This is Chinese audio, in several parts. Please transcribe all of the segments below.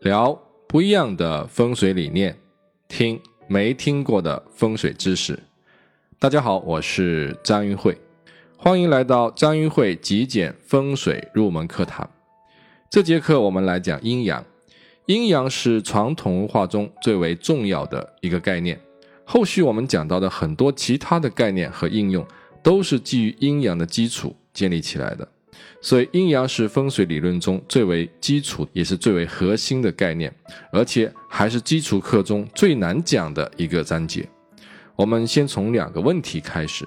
聊不一样的风水理念，听没听过的风水知识。大家好，我是张云慧，欢迎来到张云慧极简风水入门课堂。这节课我们来讲阴阳。阴阳是传统文化中最为重要的一个概念。后续我们讲到的很多其他的概念和应用，都是基于阴阳的基础建立起来的。所以，阴阳是风水理论中最为基础，也是最为核心的概念，而且还是基础课中最难讲的一个章节。我们先从两个问题开始。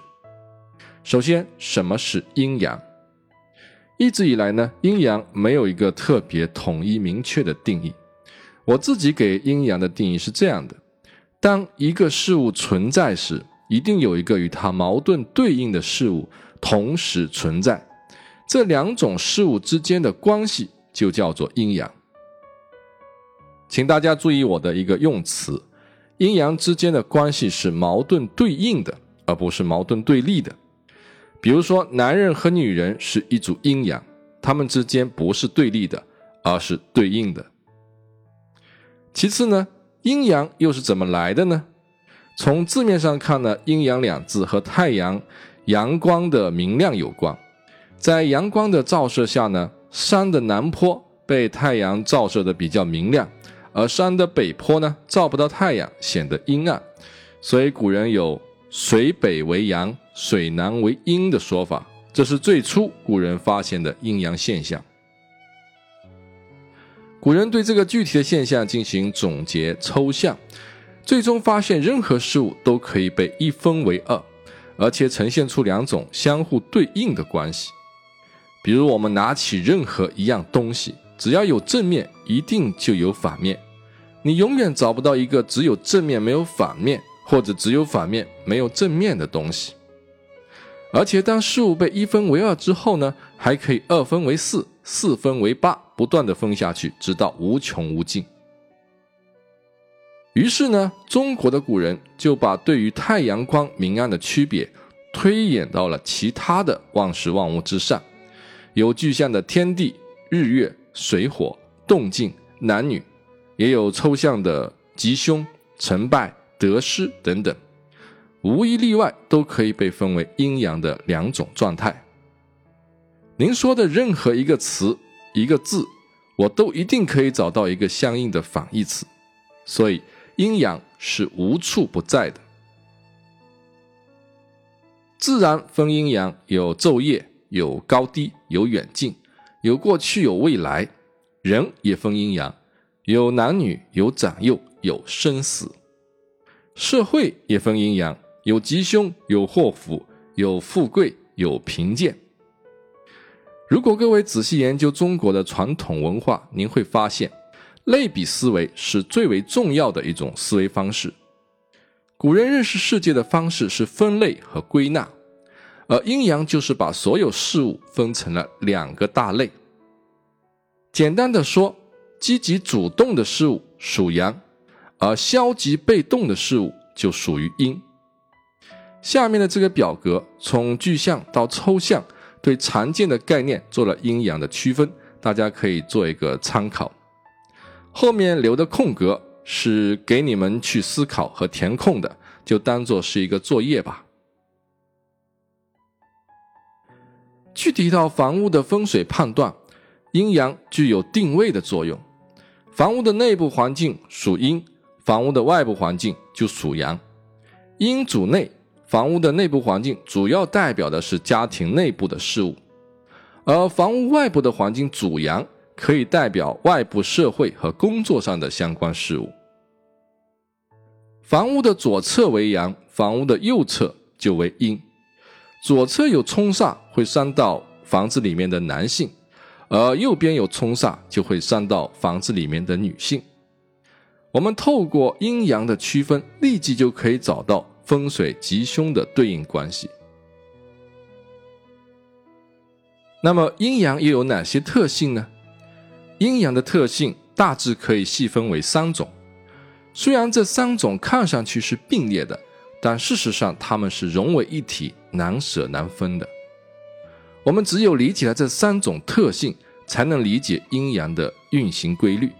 首先，什么是阴阳？一直以来呢，阴阳没有一个特别统一明确的定义。我自己给阴阳的定义是这样的：当一个事物存在时，一定有一个与它矛盾对应的事物同时存在。这两种事物之间的关系就叫做阴阳，请大家注意我的一个用词：阴阳之间的关系是矛盾对应的，而不是矛盾对立的。比如说，男人和女人是一组阴阳，他们之间不是对立的，而是对应的。其次呢，阴阳又是怎么来的呢？从字面上看呢，阴阳两字和太阳阳光的明亮有关。在阳光的照射下呢，山的南坡被太阳照射的比较明亮，而山的北坡呢照不到太阳，显得阴暗。所以古人有“水北为阳，水南为阴”的说法，这是最初古人发现的阴阳现象。古人对这个具体的现象进行总结抽象，最终发现任何事物都可以被一分为二，而且呈现出两种相互对应的关系。比如，我们拿起任何一样东西，只要有正面，一定就有反面。你永远找不到一个只有正面没有反面，或者只有反面没有正面的东西。而且，当事物被一分为二之后呢，还可以二分为四，四分为八，不断的分下去，直到无穷无尽。于是呢，中国的古人就把对于太阳光明暗的区别推演到了其他的万事万物之上。有具象的天地、日月、水火、动静、男女，也有抽象的吉凶、成败、得失等等，无一例外都可以被分为阴阳的两种状态。您说的任何一个词、一个字，我都一定可以找到一个相应的反义词，所以阴阳是无处不在的。自然分阴阳，有昼夜。有高低，有远近，有过去，有未来。人也分阴阳，有男女，有长幼，有生死。社会也分阴阳，有吉凶，有祸福，有富贵，有贫贱。如果各位仔细研究中国的传统文化，您会发现，类比思维是最为重要的一种思维方式。古人认识世界的方式是分类和归纳。而阴阳就是把所有事物分成了两个大类。简单的说，积极主动的事物属阳，而消极被动的事物就属于阴。下面的这个表格从具象到抽象，对常见的概念做了阴阳的区分，大家可以做一个参考。后面留的空格是给你们去思考和填空的，就当做是一个作业吧。具体到房屋的风水判断，阴阳具有定位的作用。房屋的内部环境属阴，房屋的外部环境就属阳。阴主内，房屋的内部环境主要代表的是家庭内部的事物，而房屋外部的环境主阳，可以代表外部社会和工作上的相关事物。房屋的左侧为阳，房屋的右侧就为阴。左侧有冲煞，会伤到房子里面的男性；而右边有冲煞，就会伤到房子里面的女性。我们透过阴阳的区分，立即就可以找到风水吉凶的对应关系。那么阴阳又有哪些特性呢？阴阳的特性大致可以细分为三种，虽然这三种看上去是并列的。但事实上，它们是融为一体、难舍难分的。我们只有理解了这三种特性，才能理解阴阳的运行规律。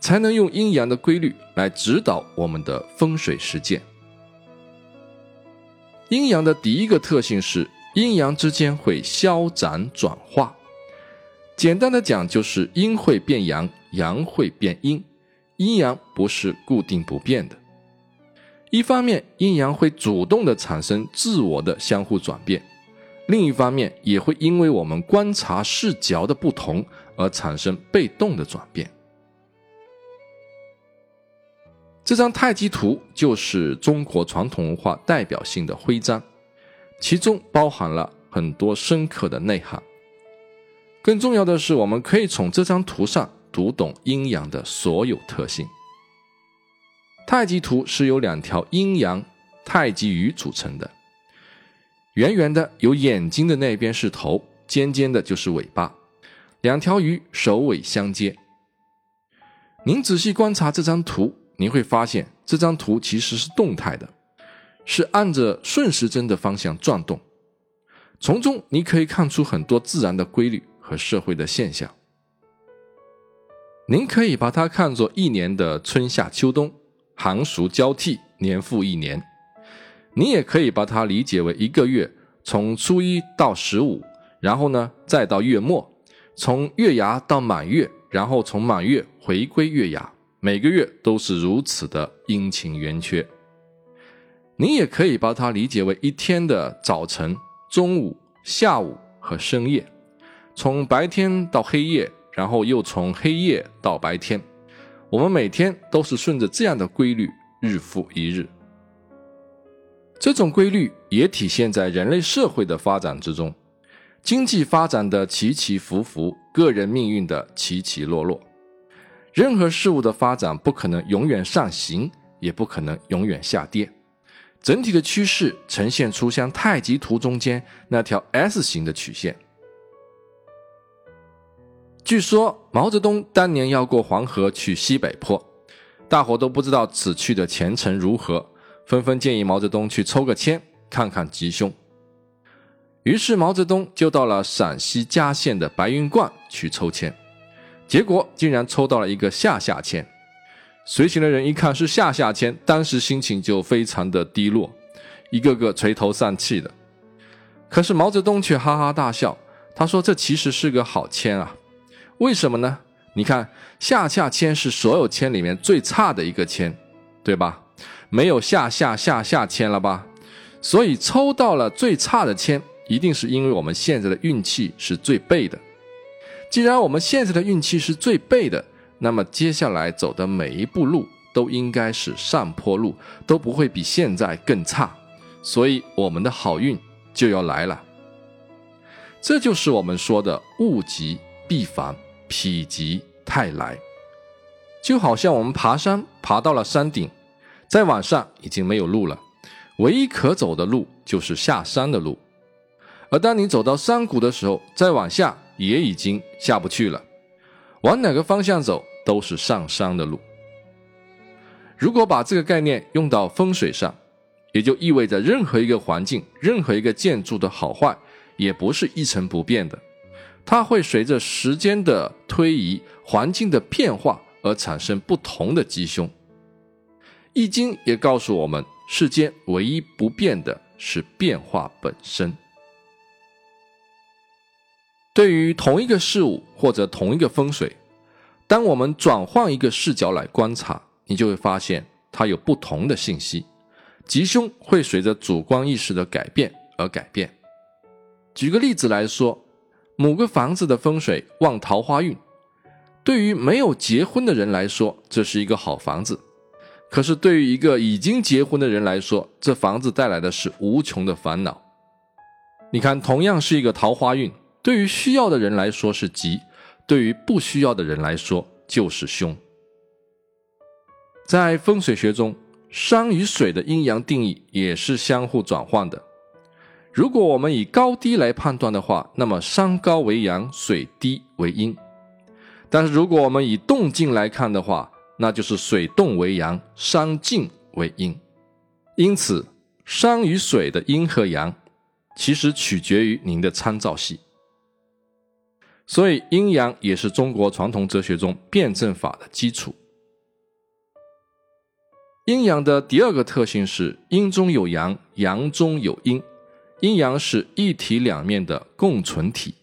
才能用阴阳的规律来指导我们的风水实践。阴阳的第一个特性是阴阳之间会消长转化。简单的讲，就是阴会变阳，阳会变阴，阴阳不是固定不变的。一方面，阴阳会主动的产生自我的相互转变；另一方面，也会因为我们观察视角的不同而产生被动的转变。这张太极图就是中国传统文化代表性的徽章，其中包含了很多深刻的内涵。更重要的是，我们可以从这张图上读懂阴阳的所有特性。太极图是由两条阴阳太极鱼组成的，圆圆的有眼睛的那边是头，尖尖的就是尾巴，两条鱼首尾相接。您仔细观察这张图，您会发现这张图其实是动态的，是按着顺时针的方向转动，从中你可以看出很多自然的规律。和社会的现象，您可以把它看作一年的春夏秋冬，寒暑交替，年复一年。你也可以把它理解为一个月，从初一到十五，然后呢再到月末，从月牙到满月，然后从满月回归月牙，每个月都是如此的阴晴圆缺。你也可以把它理解为一天的早晨、中午、下午和深夜。从白天到黑夜，然后又从黑夜到白天，我们每天都是顺着这样的规律，日复一日。这种规律也体现在人类社会的发展之中，经济发展的起起伏伏，个人命运的起起落落。任何事物的发展不可能永远上行，也不可能永远下跌，整体的趋势呈现出像太极图中间那条 S 型的曲线。据说毛泽东当年要过黄河去西北坡，大伙都不知道此去的前程如何，纷纷建议毛泽东去抽个签看看吉凶。于是毛泽东就到了陕西嘉县的白云观去抽签，结果竟然抽到了一个下下签。随行的人一看是下下签，当时心情就非常的低落，一个个垂头丧气的。可是毛泽东却哈哈大笑，他说：“这其实是个好签啊。”为什么呢？你看下下签是所有签里面最差的一个签，对吧？没有下下下下签了吧？所以抽到了最差的签，一定是因为我们现在的运气是最背的。既然我们现在的运气是最背的，那么接下来走的每一步路都应该是上坡路，都不会比现在更差。所以我们的好运就要来了。这就是我们说的物极必反。否极泰来，就好像我们爬山爬到了山顶，再往上已经没有路了，唯一可走的路就是下山的路。而当你走到山谷的时候，再往下也已经下不去了，往哪个方向走都是上山的路。如果把这个概念用到风水上，也就意味着任何一个环境、任何一个建筑的好坏，也不是一成不变的。它会随着时间的推移、环境的变化而产生不同的吉凶。易经也告诉我们，世间唯一不变的是变化本身。对于同一个事物或者同一个风水，当我们转换一个视角来观察，你就会发现它有不同的信息。吉凶会随着主观意识的改变而改变。举个例子来说。某个房子的风水旺桃花运，对于没有结婚的人来说，这是一个好房子；可是对于一个已经结婚的人来说，这房子带来的是无穷的烦恼。你看，同样是一个桃花运，对于需要的人来说是吉，对于不需要的人来说就是凶。在风水学中，山与水的阴阳定义也是相互转换的。如果我们以高低来判断的话，那么山高为阳，水低为阴。但是如果我们以动静来看的话，那就是水动为阳，山静为阴。因此，山与水的阴和阳，其实取决于您的参照系。所以，阴阳也是中国传统哲学中辩证法的基础。阴阳的第二个特性是阴中有阳，阳中有阴，阴阳是一体两面的共存体。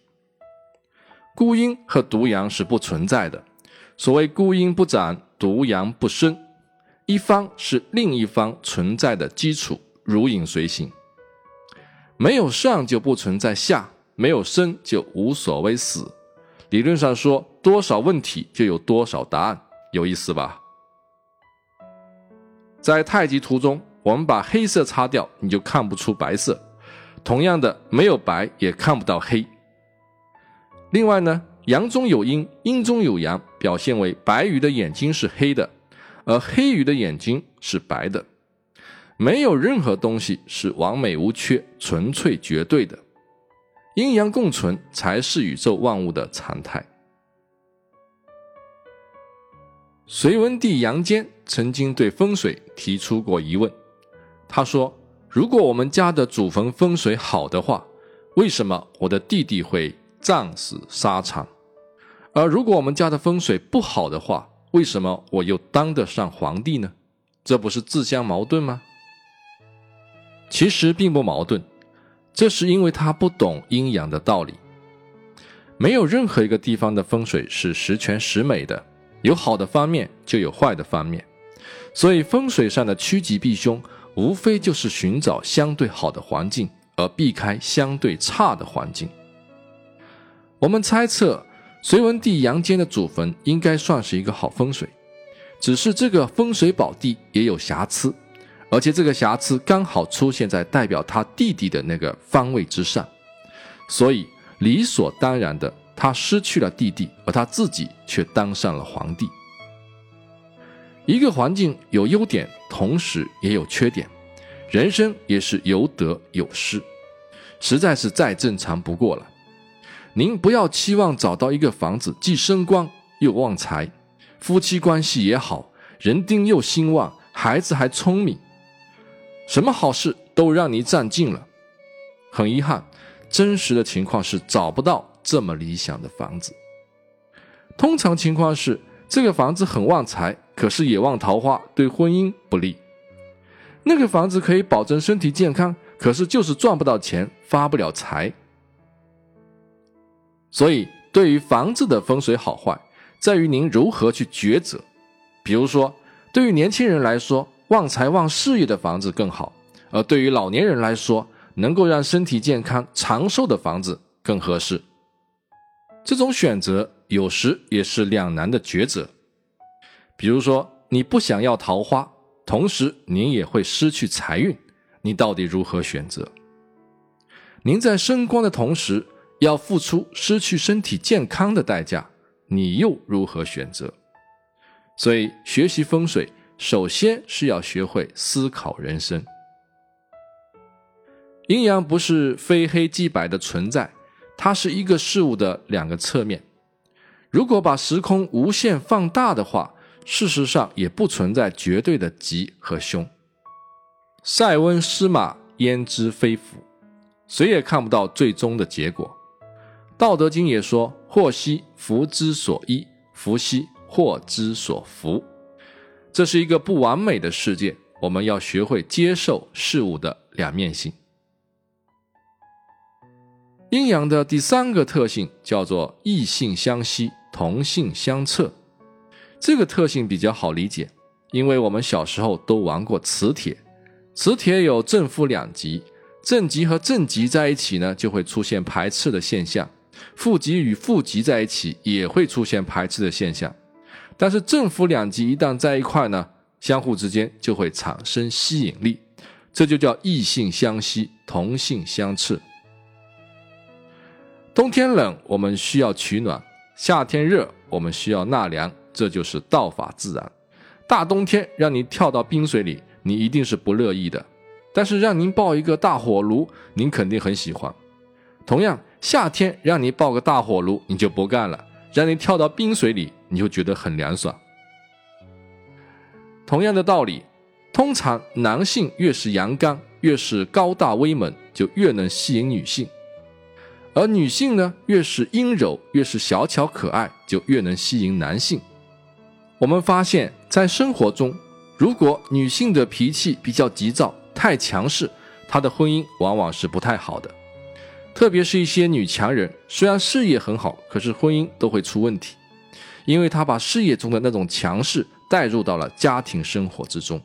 孤阴和独阳是不存在的。所谓孤阴不长，独阳不生，一方是另一方存在的基础，如影随形。没有上就不存在下，没有生就无所谓死。理论上说，多少问题就有多少答案，有意思吧？在太极图中，我们把黑色擦掉，你就看不出白色。同样的，没有白也看不到黑。另外呢，阳中有阴，阴中有阳，表现为白鱼的眼睛是黑的，而黑鱼的眼睛是白的。没有任何东西是完美无缺、纯粹绝对的，阴阳共存才是宇宙万物的常态。隋文帝杨坚曾经对风水提出过疑问，他说：“如果我们家的祖坟风水好的话，为什么我的弟弟会战死沙场？而如果我们家的风水不好的话，为什么我又当得上皇帝呢？这不是自相矛盾吗？”其实并不矛盾，这是因为他不懂阴阳的道理。没有任何一个地方的风水是十全十美的，有好的方面就有坏的方面。所以风水上的趋吉避凶，无非就是寻找相对好的环境，而避开相对差的环境。我们猜测，隋文帝杨坚的祖坟应该算是一个好风水，只是这个风水宝地也有瑕疵。而且这个瑕疵刚好出现在代表他弟弟的那个方位之上，所以理所当然的，他失去了弟弟，而他自己却当上了皇帝。一个环境有优点，同时也有缺点，人生也是有得有失，实在是再正常不过了。您不要期望找到一个房子既升官又旺财，夫妻关系也好，人丁又兴旺，孩子还聪明。什么好事都让你占尽了，很遗憾，真实的情况是找不到这么理想的房子。通常情况是，这个房子很旺财，可是也旺桃花，对婚姻不利。那个房子可以保证身体健康，可是就是赚不到钱，发不了财。所以，对于房子的风水好坏，在于您如何去抉择。比如说，对于年轻人来说，旺财旺事业的房子更好，而对于老年人来说，能够让身体健康长寿的房子更合适。这种选择有时也是两难的抉择。比如说，你不想要桃花，同时您也会失去财运，你到底如何选择？您在升官的同时，要付出失去身体健康的代价，你又如何选择？所以，学习风水。首先是要学会思考人生。阴阳不是非黑即白的存在，它是一个事物的两个侧面。如果把时空无限放大的话，事实上也不存在绝对的吉和凶。塞翁失马，焉知非福？谁也看不到最终的结果。道德经也说：“祸兮福之所依，福兮祸之所伏。”这是一个不完美的世界，我们要学会接受事物的两面性。阴阳的第三个特性叫做异性相吸，同性相斥。这个特性比较好理解，因为我们小时候都玩过磁铁。磁铁有正负两极，正极和正极在一起呢，就会出现排斥的现象；负极与负极在一起也会出现排斥的现象。但是正负两极一旦在一块呢，相互之间就会产生吸引力，这就叫异性相吸，同性相斥。冬天冷，我们需要取暖；夏天热，我们需要纳凉。这就是道法自然。大冬天让你跳到冰水里，你一定是不乐意的；但是让您抱一个大火炉，您肯定很喜欢。同样，夏天让你抱个大火炉，你就不干了；让你跳到冰水里。你就觉得很凉爽。同样的道理，通常男性越是阳刚，越是高大威猛，就越能吸引女性；而女性呢，越是阴柔，越是小巧可爱，就越能吸引男性。我们发现，在生活中，如果女性的脾气比较急躁、太强势，她的婚姻往往是不太好的。特别是一些女强人，虽然事业很好，可是婚姻都会出问题，因为她把事业中的那种强势带入到了家庭生活之中，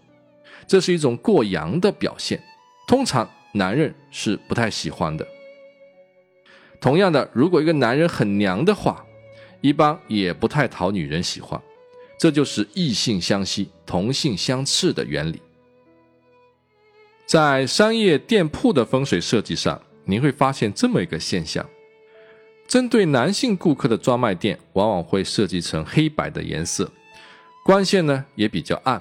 这是一种过阳的表现，通常男人是不太喜欢的。同样的，如果一个男人很娘的话，一般也不太讨女人喜欢。这就是异性相吸、同性相斥的原理。在商业店铺的风水设计上，你会发现这么一个现象：针对男性顾客的专卖店，往往会设计成黑白的颜色，光线呢也比较暗；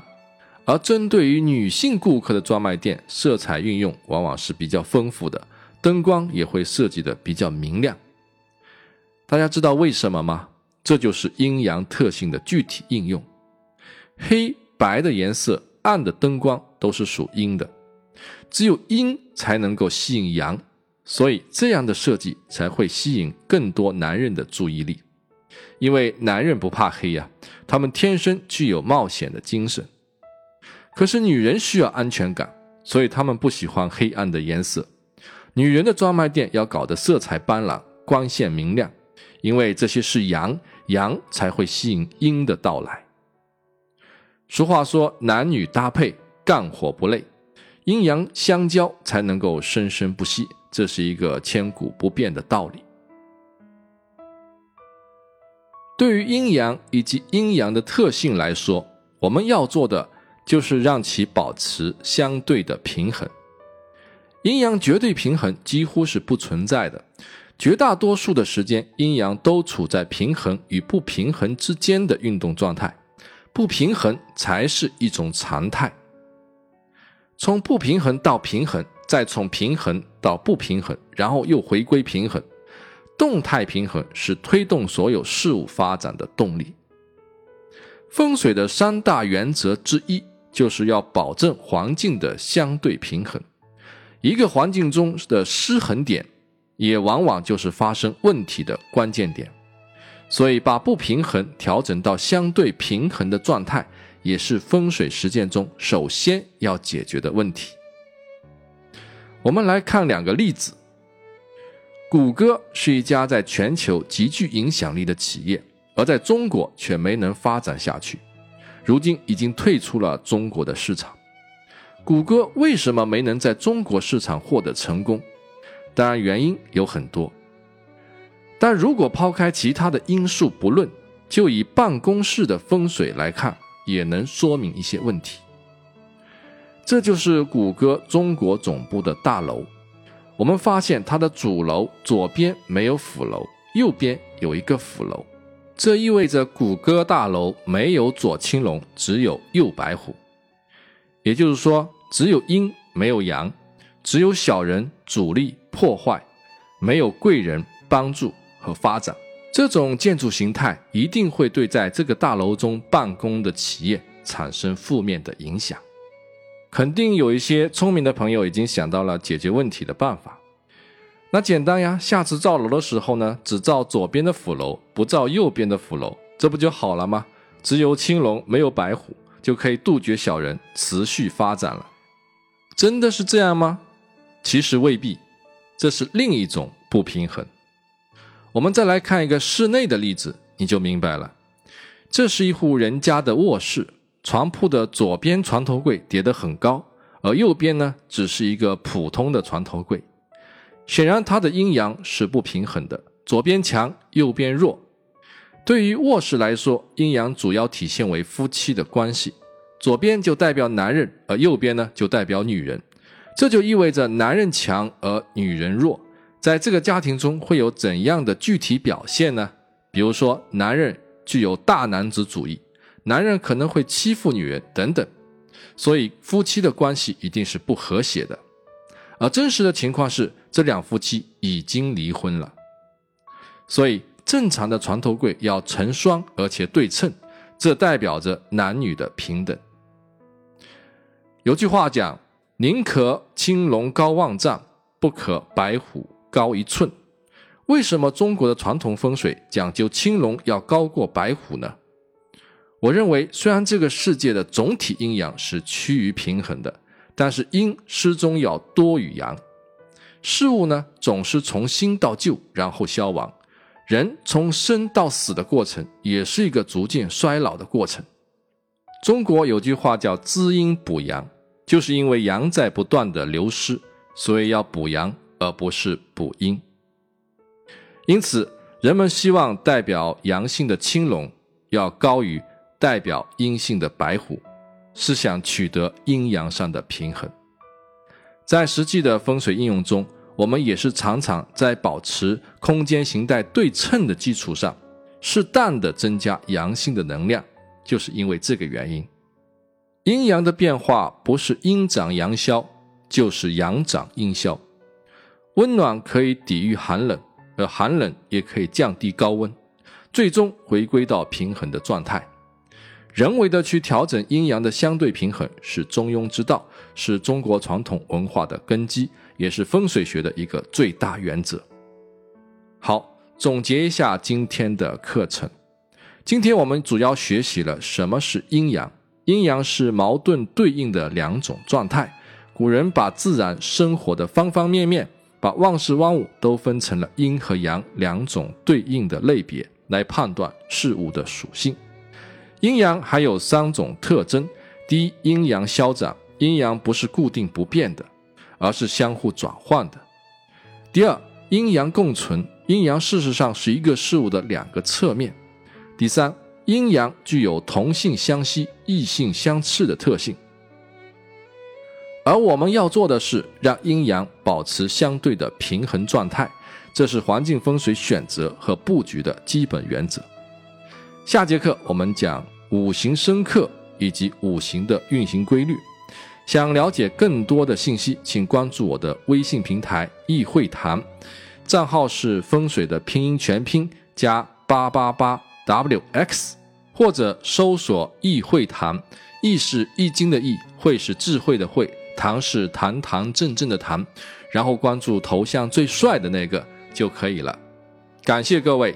而针对于女性顾客的专卖店，色彩运用往往是比较丰富的，灯光也会设计的比较明亮。大家知道为什么吗？这就是阴阳特性的具体应用。黑白的颜色、暗的灯光都是属阴的，只有阴才能够吸引阳，所以这样的设计才会吸引更多男人的注意力。因为男人不怕黑呀，他们天生具有冒险的精神。可是女人需要安全感，所以他们不喜欢黑暗的颜色。女人的专卖店要搞得色彩斑斓、光线明亮，因为这些是阳。阳才会吸引阴的到来。俗话说：“男女搭配，干活不累；阴阳相交，才能够生生不息。”这是一个千古不变的道理。对于阴阳以及阴阳的特性来说，我们要做的就是让其保持相对的平衡。阴阳绝对平衡几乎是不存在的。绝大多数的时间，阴阳都处在平衡与不平衡之间的运动状态，不平衡才是一种常态。从不平衡到平衡，再从平衡到不平衡，然后又回归平衡，动态平衡是推动所有事物发展的动力。风水的三大原则之一，就是要保证环境的相对平衡。一个环境中的失衡点。也往往就是发生问题的关键点，所以把不平衡调整到相对平衡的状态，也是风水实践中首先要解决的问题。我们来看两个例子。谷歌是一家在全球极具影响力的企业，而在中国却没能发展下去，如今已经退出了中国的市场。谷歌为什么没能在中国市场获得成功？当然，原因有很多，但如果抛开其他的因素不论，就以办公室的风水来看，也能说明一些问题。这就是谷歌中国总部的大楼，我们发现它的主楼左边没有辅楼，右边有一个辅楼，这意味着谷歌大楼没有左青龙，只有右白虎，也就是说，只有阴没有阳，只有小人主力。破坏，没有贵人帮助和发展，这种建筑形态一定会对在这个大楼中办公的企业产生负面的影响。肯定有一些聪明的朋友已经想到了解决问题的办法。那简单呀，下次造楼的时候呢，只造左边的辅楼，不造右边的辅楼，这不就好了吗？只有青龙没有白虎，就可以杜绝小人持续发展了。真的是这样吗？其实未必。这是另一种不平衡。我们再来看一个室内的例子，你就明白了。这是一户人家的卧室，床铺的左边床头柜叠得很高，而右边呢只是一个普通的床头柜。显然，它的阴阳是不平衡的，左边强，右边弱。对于卧室来说，阴阳主要体现为夫妻的关系，左边就代表男人，而右边呢就代表女人。这就意味着男人强而女人弱，在这个家庭中会有怎样的具体表现呢？比如说，男人具有大男子主义，男人可能会欺负女人等等，所以夫妻的关系一定是不和谐的。而真实的情况是，这两夫妻已经离婚了。所以，正常的床头柜要成双而且对称，这代表着男女的平等。有句话讲。宁可青龙高万丈，不可白虎高一寸。为什么中国的传统风水讲究青龙要高过白虎呢？我认为，虽然这个世界的总体阴阳是趋于平衡的，但是阴始终要多于阳。事物呢，总是从新到旧，然后消亡；人从生到死的过程，也是一个逐渐衰老的过程。中国有句话叫“滋阴补阳”，就是因为阳在不断的流失，所以要补阳，而不是补阴。因此，人们希望代表阳性的青龙要高于。代表阴性的白虎，是想取得阴阳上的平衡。在实际的风水应用中，我们也是常常在保持空间形态对称的基础上，适当的增加阳性的能量，就是因为这个原因。阴阳的变化不是阴长阳消，就是阳长阴消。温暖可以抵御寒冷，而寒冷也可以降低高温，最终回归到平衡的状态。人为的去调整阴阳的相对平衡是中庸之道，是中国传统文化的根基，也是风水学的一个最大原则。好，总结一下今天的课程。今天我们主要学习了什么是阴阳。阴阳是矛盾对应的两种状态。古人把自然生活的方方面面，把万事万物都分成了阴和阳两种对应的类别，来判断事物的属性。阴阳还有三种特征：第一，阴阳消长，阴阳不是固定不变的，而是相互转换的；第二，阴阳共存，阴阳事实上是一个事物的两个侧面；第三，阴阳具有同性相吸、异性相斥的特性。而我们要做的是让阴阳保持相对的平衡状态，这是环境风水选择和布局的基本原则。下节课我们讲五行生克以及五行的运行规律。想了解更多的信息，请关注我的微信平台“易会谈”，账号是风水的拼音全拼加八八八 wx，或者搜索“易会谈”，易是易经的易，会是智慧的会，堂是堂堂正正的堂，然后关注头像最帅的那个就可以了。感谢各位。